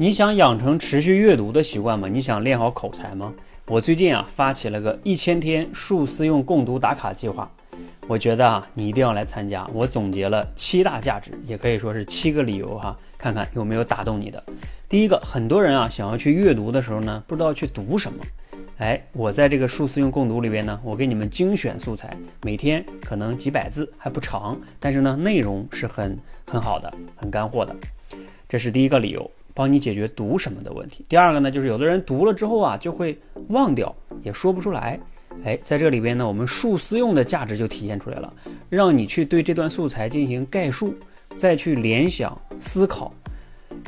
你想养成持续阅读的习惯吗？你想练好口才吗？我最近啊发起了个一千天数思用共读打卡计划，我觉得啊你一定要来参加。我总结了七大价值，也可以说是七个理由哈，看看有没有打动你的。第一个，很多人啊想要去阅读的时候呢，不知道去读什么。哎，我在这个数思用共读里边呢，我给你们精选素材，每天可能几百字还不长，但是呢内容是很很好的，很干货的。这是第一个理由。帮你解决读什么的问题。第二个呢，就是有的人读了之后啊，就会忘掉，也说不出来。哎，在这里边呢，我们数思用的价值就体现出来了，让你去对这段素材进行概述，再去联想思考。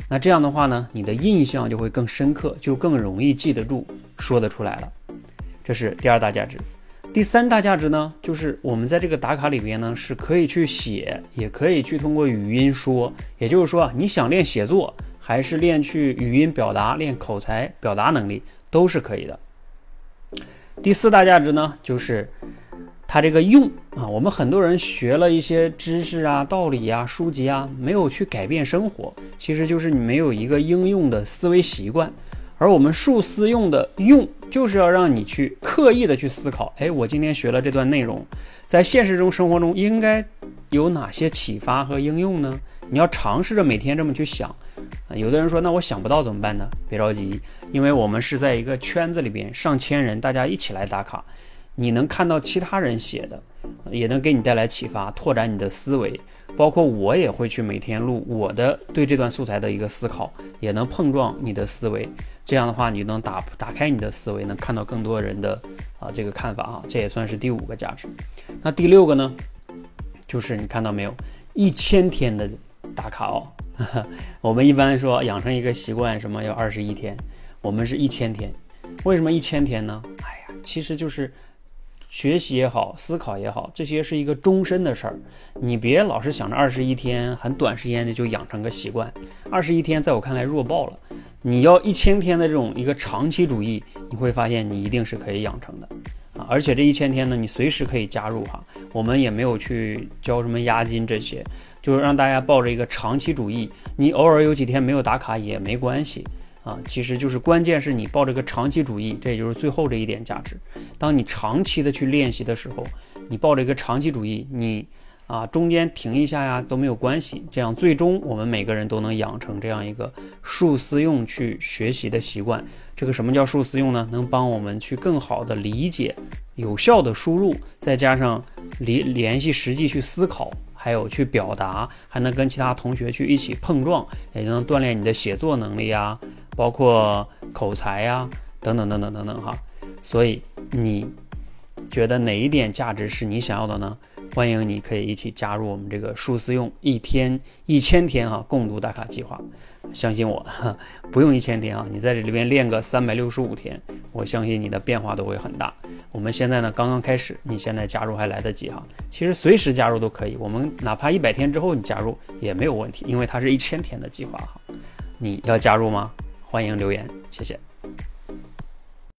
那这样的话呢，你的印象就会更深刻，就更容易记得住，说得出来了。这是第二大价值。第三大价值呢，就是我们在这个打卡里边呢，是可以去写，也可以去通过语音说。也就是说啊，你想练写作。还是练去语音表达，练口才表达能力都是可以的。第四大价值呢，就是它这个用啊，我们很多人学了一些知识啊、道理啊、书籍啊，没有去改变生活，其实就是你没有一个应用的思维习惯。而我们数思用的用，就是要让你去刻意的去思考，哎，我今天学了这段内容，在现实中生活中应该有哪些启发和应用呢？你要尝试着每天这么去想。有的人说，那我想不到怎么办呢？别着急，因为我们是在一个圈子里边，上千人，大家一起来打卡，你能看到其他人写的，也能给你带来启发，拓展你的思维。包括我也会去每天录我的对这段素材的一个思考，也能碰撞你的思维。这样的话，你能打打开你的思维，能看到更多人的啊这个看法啊，这也算是第五个价值。那第六个呢，就是你看到没有，一千天的打卡哦。我们一般说养成一个习惯，什么要二十一天，我们是一千天。为什么一千天呢？哎呀，其实就是学习也好，思考也好，这些是一个终身的事儿。你别老是想着二十一天很短时间的就养成个习惯，二十一天在我看来弱爆了。你要一千天的这种一个长期主义，你会发现你一定是可以养成的。啊，而且这一千天呢，你随时可以加入哈，我们也没有去交什么押金这些，就是让大家抱着一个长期主义，你偶尔有几天没有打卡也没关系啊，其实就是关键是你抱着个长期主义，这也就是最后这一点价值。当你长期的去练习的时候，你抱着一个长期主义，你。啊，中间停一下呀都没有关系，这样最终我们每个人都能养成这样一个数思用去学习的习惯。这个什么叫数思用呢？能帮我们去更好的理解、有效的输入，再加上联联系实际去思考，还有去表达，还能跟其他同学去一起碰撞，也能锻炼你的写作能力呀，包括口才呀，等等等等等等哈。所以你觉得哪一点价值是你想要的呢？欢迎你可以一起加入我们这个数思用一天一千天啊共读打卡计划，相信我，不用一千天啊，你在这里边练个三百六十五天，我相信你的变化都会很大。我们现在呢刚刚开始，你现在加入还来得及哈，其实随时加入都可以，我们哪怕一百天之后你加入也没有问题，因为它是一千天的计划哈。你要加入吗？欢迎留言，谢谢。